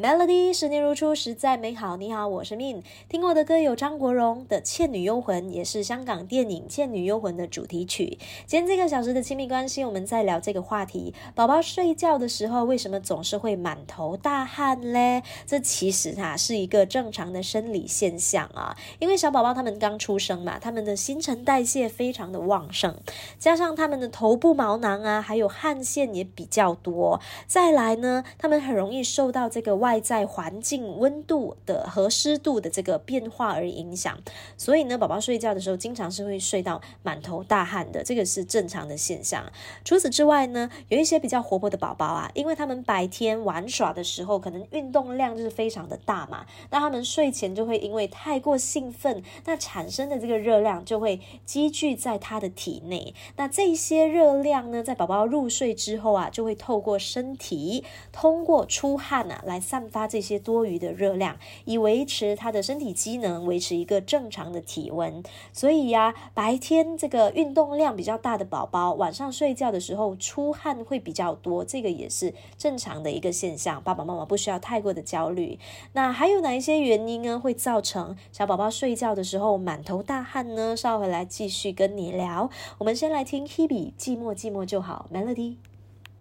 Melody 十年如初，实在美好。你好，我是 Min。听过的歌有张国荣的《倩女幽魂》，也是香港电影《倩女幽魂》的主题曲。今天这个小时的亲密关系，我们在聊这个话题：宝宝睡觉的时候，为什么总是会满头大汗嘞？这其实它是一个正常的生理现象啊。因为小宝宝他们刚出生嘛，他们的新陈代谢非常的旺盛，加上他们的头部毛囊啊，还有汗腺也比较多。再来呢，他们很容易受到这个外外在环境温度的和湿度的这个变化而影响，所以呢，宝宝睡觉的时候经常是会睡到满头大汗的，这个是正常的现象。除此之外呢，有一些比较活泼的宝宝啊，因为他们白天玩耍的时候可能运动量就是非常的大嘛，那他们睡前就会因为太过兴奋，那产生的这个热量就会积聚在他的体内。那这些热量呢，在宝宝入睡之后啊，就会透过身体通过出汗啊来散。散发这些多余的热量，以维持他的身体机能，维持一个正常的体温。所以呀，白天这个运动量比较大的宝宝，晚上睡觉的时候出汗会比较多，这个也是正常的一个现象。爸爸妈妈不需要太过的焦虑。那还有哪一些原因呢，会造成小宝宝睡觉的时候满头大汗呢？稍回来继续跟你聊。我们先来听 Hebe，寂寞寂寞就好，Melody。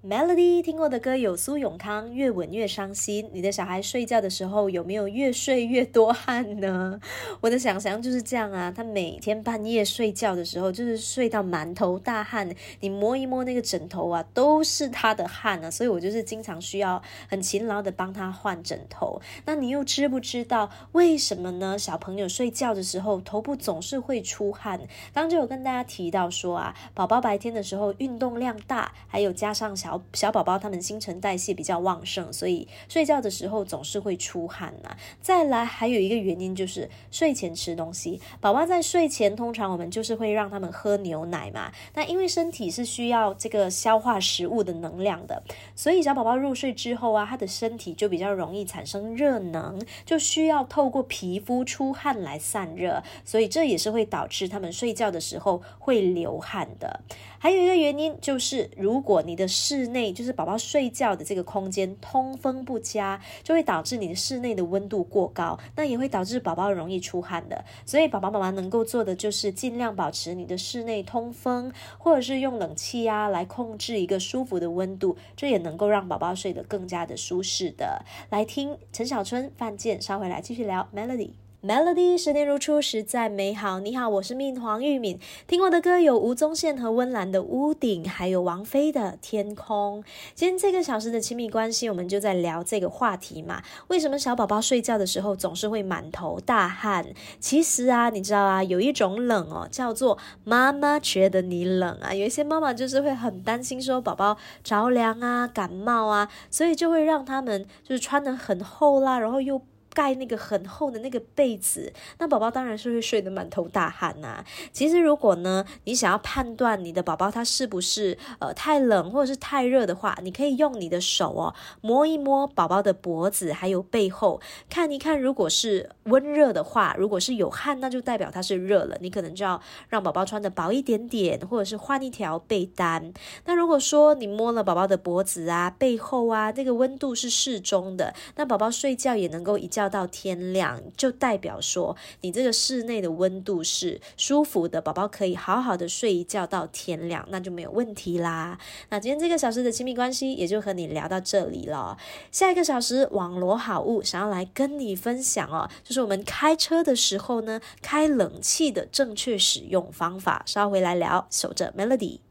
Melody 听过的歌有苏永康《越吻越伤心》。你的小孩睡觉的时候有没有越睡越多汗呢？我的想象就是这样啊，他每天半夜睡觉的时候就是睡到满头大汗，你摸一摸那个枕头啊，都是他的汗啊，所以我就是经常需要很勤劳的帮他换枕头。那你又知不知道为什么呢？小朋友睡觉的时候头部总是会出汗。刚就有跟大家提到说啊，宝宝白天的时候运动量大，还有加上小小小宝宝他们新陈代谢比较旺盛，所以睡觉的时候总是会出汗呐。再来还有一个原因就是睡前吃东西。宝宝在睡前通常我们就是会让他们喝牛奶嘛。那因为身体是需要这个消化食物的能量的，所以小宝宝入睡之后啊，他的身体就比较容易产生热能，就需要透过皮肤出汗来散热，所以这也是会导致他们睡觉的时候会流汗的。还有一个原因就是，如果你的室内就是宝宝睡觉的这个空间通风不佳，就会导致你的室内的温度过高，那也会导致宝宝容易出汗的。所以，宝宝妈妈能够做的就是尽量保持你的室内通风，或者是用冷气啊来控制一个舒服的温度，这也能够让宝宝睡得更加的舒适的。来听陈小春、范建，稍回来继续聊 Melody。Melody 十年如初，实在美好。你好，我是命黄玉敏。听我的歌有吴宗宪和温岚的《屋顶》，还有王菲的《天空》。今天这个小时的亲密关系，我们就在聊这个话题嘛。为什么小宝宝睡觉的时候总是会满头大汗？其实啊，你知道啊，有一种冷哦，叫做妈妈觉得你冷啊。有一些妈妈就是会很担心说宝宝着凉啊、感冒啊，所以就会让他们就是穿的很厚啦，然后又。盖那个很厚的那个被子，那宝宝当然是会睡得满头大汗呐。其实如果呢，你想要判断你的宝宝他是不是呃太冷或者是太热的话，你可以用你的手哦摸一摸宝宝的脖子还有背后，看一看如果是温热的话，如果是有汗，那就代表他是热了，你可能就要让宝宝穿的薄一点点，或者是换一条被单。那如果说你摸了宝宝的脖子啊背后啊，这个温度是适中的，那宝宝睡觉也能够一觉。到天亮，就代表说你这个室内的温度是舒服的，宝宝可以好好的睡一觉到天亮，那就没有问题啦。那今天这个小时的亲密关系也就和你聊到这里了。下一个小时网罗好物，想要来跟你分享哦，就是我们开车的时候呢，开冷气的正确使用方法，稍回来聊。守着 Melody。